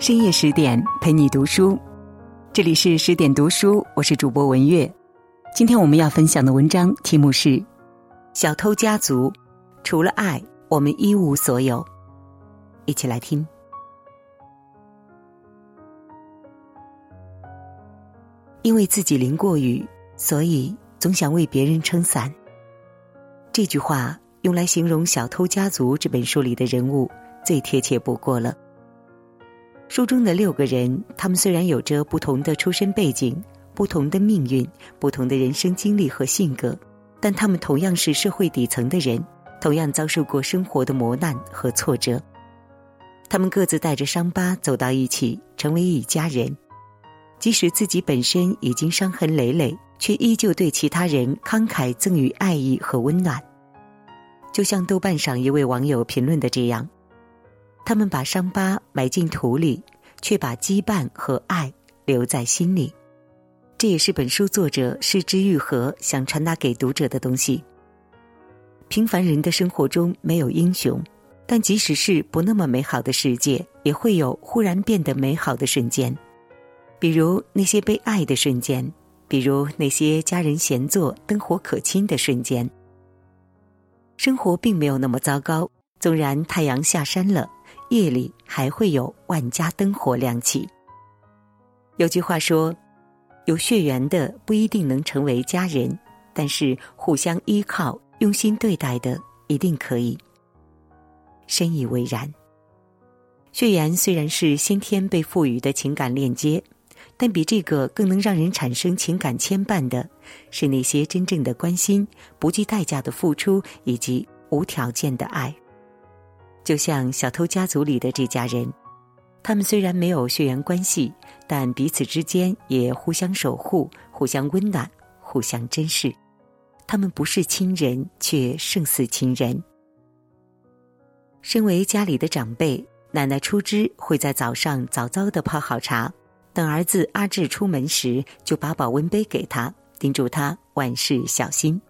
深夜十点陪你读书，这里是十点读书，我是主播文月。今天我们要分享的文章题目是《小偷家族》，除了爱，我们一无所有。一起来听。因为自己淋过雨，所以总想为别人撑伞。这句话用来形容《小偷家族》这本书里的人物，最贴切不过了。书中的六个人，他们虽然有着不同的出身背景、不同的命运、不同的人生经历和性格，但他们同样是社会底层的人，同样遭受过生活的磨难和挫折。他们各自带着伤疤走到一起，成为一家人。即使自己本身已经伤痕累累，却依旧对其他人慷慨赠予爱意和温暖。就像豆瓣上一位网友评论的这样。他们把伤疤埋进土里，却把羁绊和爱留在心里。这也是本书作者失之愈合想传达给读者的东西。平凡人的生活中没有英雄，但即使是不那么美好的世界，也会有忽然变得美好的瞬间。比如那些被爱的瞬间，比如那些家人闲坐、灯火可亲的瞬间。生活并没有那么糟糕，纵然太阳下山了。夜里还会有万家灯火亮起。有句话说：“有血缘的不一定能成为家人，但是互相依靠、用心对待的一定可以。”深以为然。血缘虽然是先天被赋予的情感链接，但比这个更能让人产生情感牵绊的，是那些真正的关心、不计代价的付出以及无条件的爱。就像小偷家族里的这家人，他们虽然没有血缘关系，但彼此之间也互相守护、互相温暖、互相珍视。他们不是亲人，却胜似亲人。身为家里的长辈，奶奶出枝会在早上早早的泡好茶，等儿子阿志出门时，就把保温杯给他，叮嘱他万事小心。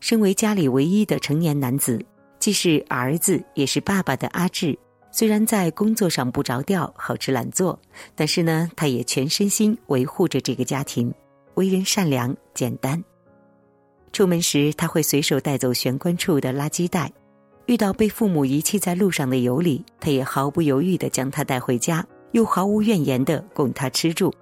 身为家里唯一的成年男子。既是儿子，也是爸爸的阿志，虽然在工作上不着调、好吃懒做，但是呢，他也全身心维护着这个家庭，为人善良、简单。出门时，他会随手带走玄关处的垃圾袋；遇到被父母遗弃在路上的尤里，他也毫不犹豫的将他带回家，又毫无怨言的供他吃住。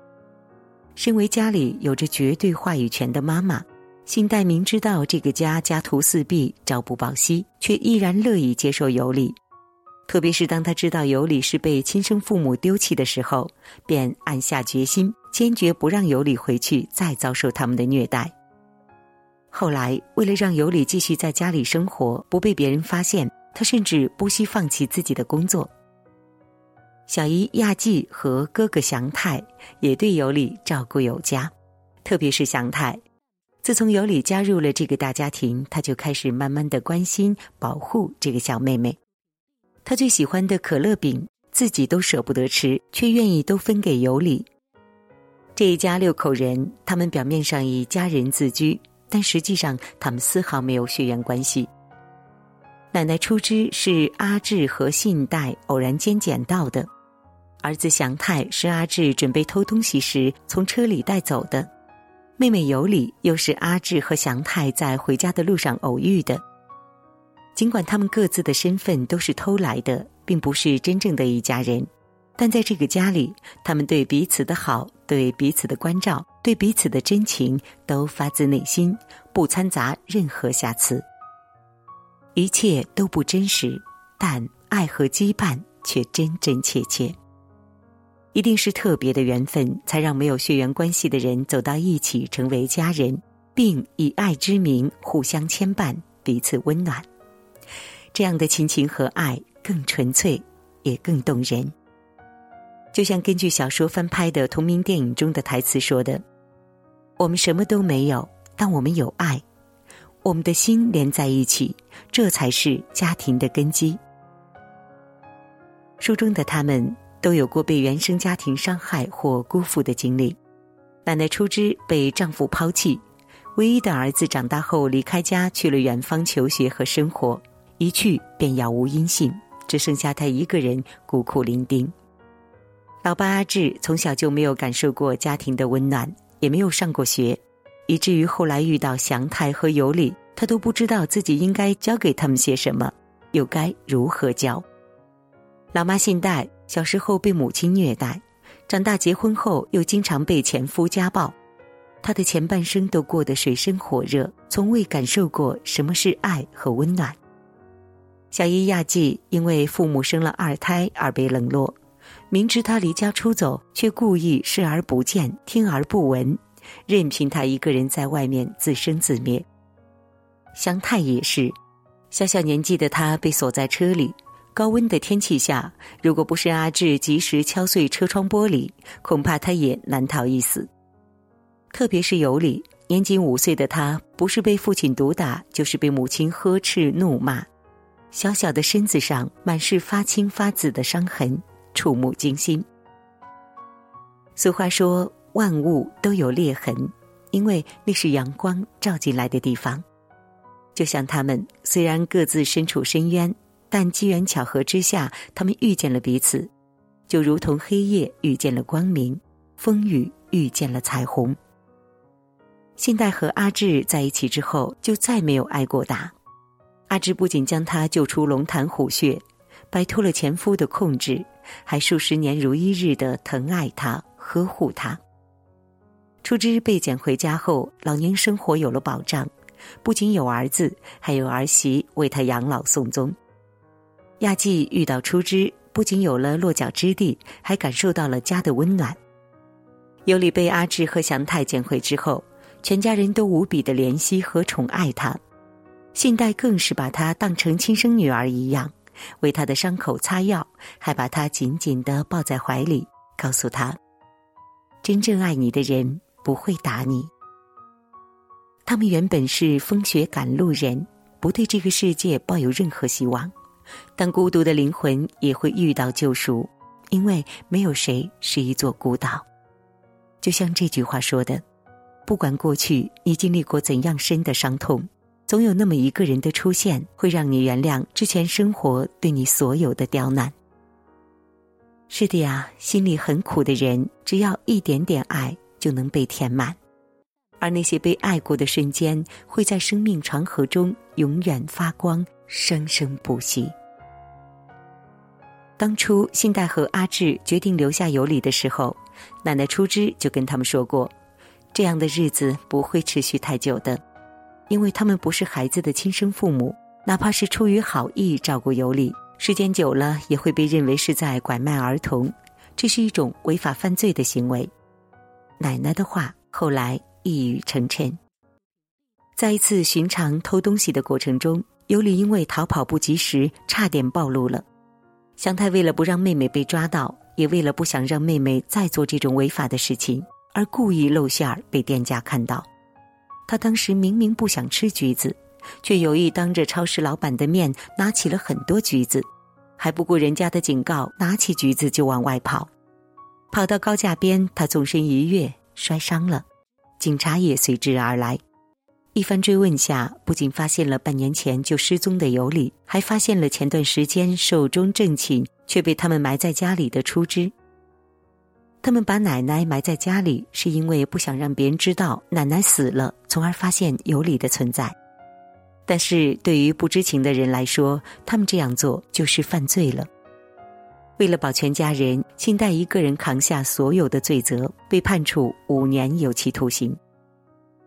身为家里有着绝对话语权的妈妈。信代明知道这个家家徒四壁、朝不保夕，却依然乐意接受尤里。特别是当他知道尤里是被亲生父母丢弃的时候，便暗下决心，坚决不让尤里回去再遭受他们的虐待。后来，为了让尤里继续在家里生活，不被别人发现，他甚至不惜放弃自己的工作。小姨亚纪和哥哥祥太也对尤里照顾有加，特别是祥太。自从尤里加入了这个大家庭，他就开始慢慢的关心、保护这个小妹妹。他最喜欢的可乐饼，自己都舍不得吃，却愿意都分给尤里。这一家六口人，他们表面上以家人自居，但实际上他们丝毫没有血缘关系。奶奶初枝是阿志和信代偶然间捡到的，儿子祥太是阿志准备偷东西时从车里带走的。妹妹尤里又是阿志和祥太在回家的路上偶遇的。尽管他们各自的身份都是偷来的，并不是真正的一家人，但在这个家里，他们对彼此的好、对彼此的关照、对彼此的真情，都发自内心，不掺杂任何瑕疵。一切都不真实，但爱和羁绊却真真切切。一定是特别的缘分，才让没有血缘关系的人走到一起，成为家人，并以爱之名互相牵绊，彼此温暖。这样的亲情和爱更纯粹，也更动人。就像根据小说翻拍的同名电影中的台词说的：“我们什么都没有，但我们有爱，我们的心连在一起，这才是家庭的根基。”书中的他们。都有过被原生家庭伤害或辜负的经历。奶奶初枝被丈夫抛弃，唯一的儿子长大后离开家去了远方求学和生活，一去便杳无音信，只剩下她一个人孤苦伶仃。老爸阿志从小就没有感受过家庭的温暖，也没有上过学，以至于后来遇到祥太和尤里，他都不知道自己应该教给他们些什么，又该如何教。老妈信代小时候被母亲虐待，长大结婚后又经常被前夫家暴，她的前半生都过得水深火热，从未感受过什么是爱和温暖。小伊亚季因为父母生了二胎而被冷落。明知他离家出走，却故意视而不见、听而不闻，任凭他一个人在外面自生自灭。香太也是，小小年纪的他被锁在车里，高温的天气下，如果不是阿志及时敲碎车窗玻璃，恐怕他也难逃一死。特别是尤里，年仅五岁的他，不是被父亲毒打，就是被母亲呵斥怒骂，小小的身子上满是发青发紫的伤痕。触目惊心。俗话说：“万物都有裂痕，因为那是阳光照进来的地方。”就像他们虽然各自身处深渊，但机缘巧合之下，他们遇见了彼此，就如同黑夜遇见了光明，风雨遇见了彩虹。信代和阿志在一起之后，就再没有挨过打。阿志不仅将他救出龙潭虎穴。摆脱了前夫的控制，还数十年如一日的疼爱他、呵护他。初枝被捡回家后，老年生活有了保障，不仅有儿子，还有儿媳为他养老送终。亚季遇到初枝，不仅有了落脚之地，还感受到了家的温暖。尤里被阿志和祥太捡回之后，全家人都无比的怜惜和宠爱他，信代更是把她当成亲生女儿一样。为他的伤口擦药，还把他紧紧的抱在怀里，告诉他：“真正爱你的人不会打你。”他们原本是风雪赶路人，不对这个世界抱有任何希望，但孤独的灵魂也会遇到救赎，因为没有谁是一座孤岛。就像这句话说的：“不管过去你经历过怎样深的伤痛。”总有那么一个人的出现，会让你原谅之前生活对你所有的刁难。是的呀，心里很苦的人，只要一点点爱就能被填满，而那些被爱过的瞬间，会在生命长河中永远发光，生生不息。当初信代和阿志决定留下有礼的时候，奶奶出枝就跟他们说过，这样的日子不会持续太久的。因为他们不是孩子的亲生父母，哪怕是出于好意照顾有礼，时间久了也会被认为是在拐卖儿童，这是一种违法犯罪的行为。奶奶的话后来一语成谶。在一次寻常偷东西的过程中，尤里因为逃跑不及时，差点暴露了。祥太为了不让妹妹被抓到，也为了不想让妹妹再做这种违法的事情，而故意露馅儿被店家看到。他当时明明不想吃橘子，却有意当着超市老板的面拿起了很多橘子，还不顾人家的警告，拿起橘子就往外跑。跑到高架边，他纵身一跃，摔伤了。警察也随之而来。一番追问下，不仅发现了半年前就失踪的尤里，还发现了前段时间寿终正寝却被他们埋在家里的初枝。他们把奶奶埋在家里，是因为不想让别人知道奶奶死了，从而发现尤里的存在。但是对于不知情的人来说，他们这样做就是犯罪了。为了保全家人，清代一个人扛下所有的罪责，被判处五年有期徒刑。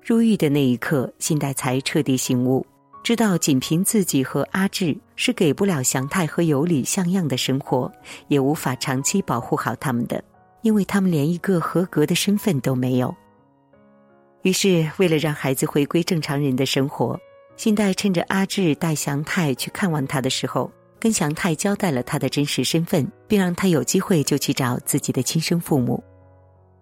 入狱的那一刻，信代才彻底醒悟，知道仅凭自己和阿志是给不了祥太和尤里像样的生活，也无法长期保护好他们的。因为他们连一个合格的身份都没有。于是，为了让孩子回归正常人的生活，信代趁着阿志带祥太去看望他的时候，跟祥太交代了他的真实身份，并让他有机会就去找自己的亲生父母。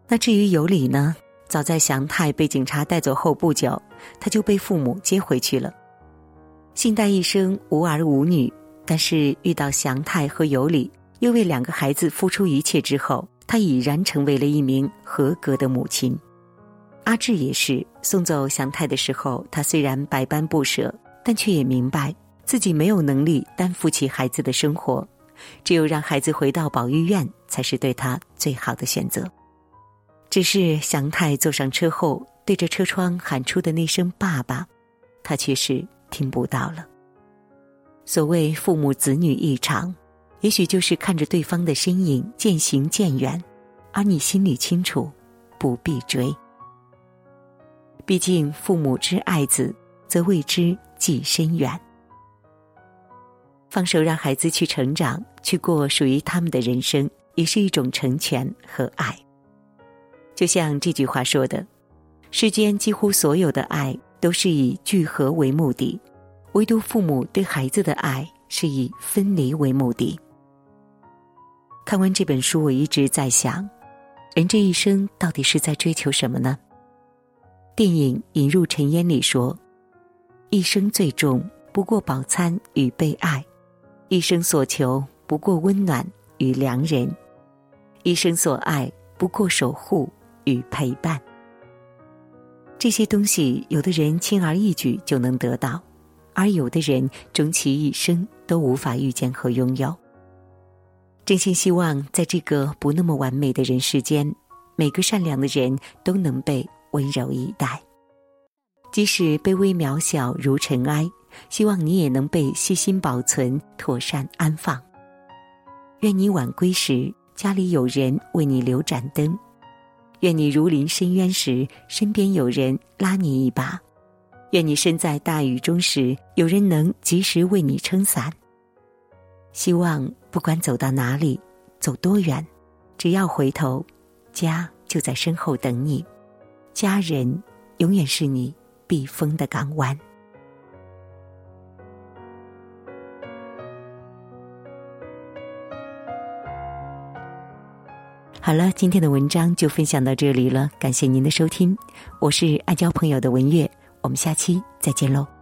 那至于有理呢？早在祥太被警察带走后不久，他就被父母接回去了。信代一生无儿无女，但是遇到祥太和尤里，又为两个孩子付出一切之后。她已然成为了一名合格的母亲，阿志也是。送走祥太的时候，他虽然百般不舍，但却也明白自己没有能力担负起孩子的生活，只有让孩子回到保育院，才是对他最好的选择。只是祥太坐上车后，对着车窗喊出的那声“爸爸”，他却是听不到了。所谓父母子女一场，也许就是看着对方的身影渐行渐远，而你心里清楚，不必追。毕竟父母之爱子，则为之计深远。放手让孩子去成长，去过属于他们的人生，也是一种成全和爱。就像这句话说的：“世间几乎所有的爱都是以聚合为目的，唯独父母对孩子的爱是以分离为目的。”看完这本书，我一直在想，人这一生到底是在追求什么呢？电影《引入尘烟》里说：“一生最重不过饱餐与被爱。”一生所求不过温暖与良人，一生所爱不过守护与陪伴。这些东西，有的人轻而易举就能得到，而有的人终其一生都无法遇见和拥有。真心希望，在这个不那么完美的人世间，每个善良的人都能被温柔以待，即使卑微渺小如尘埃。希望你也能被细心保存、妥善安放。愿你晚归时，家里有人为你留盏灯；愿你如临深渊时，身边有人拉你一把；愿你身在大雨中时，有人能及时为你撑伞。希望不管走到哪里，走多远，只要回头，家就在身后等你。家人永远是你避风的港湾。好了，今天的文章就分享到这里了，感谢您的收听，我是爱交朋友的文月，我们下期再见喽。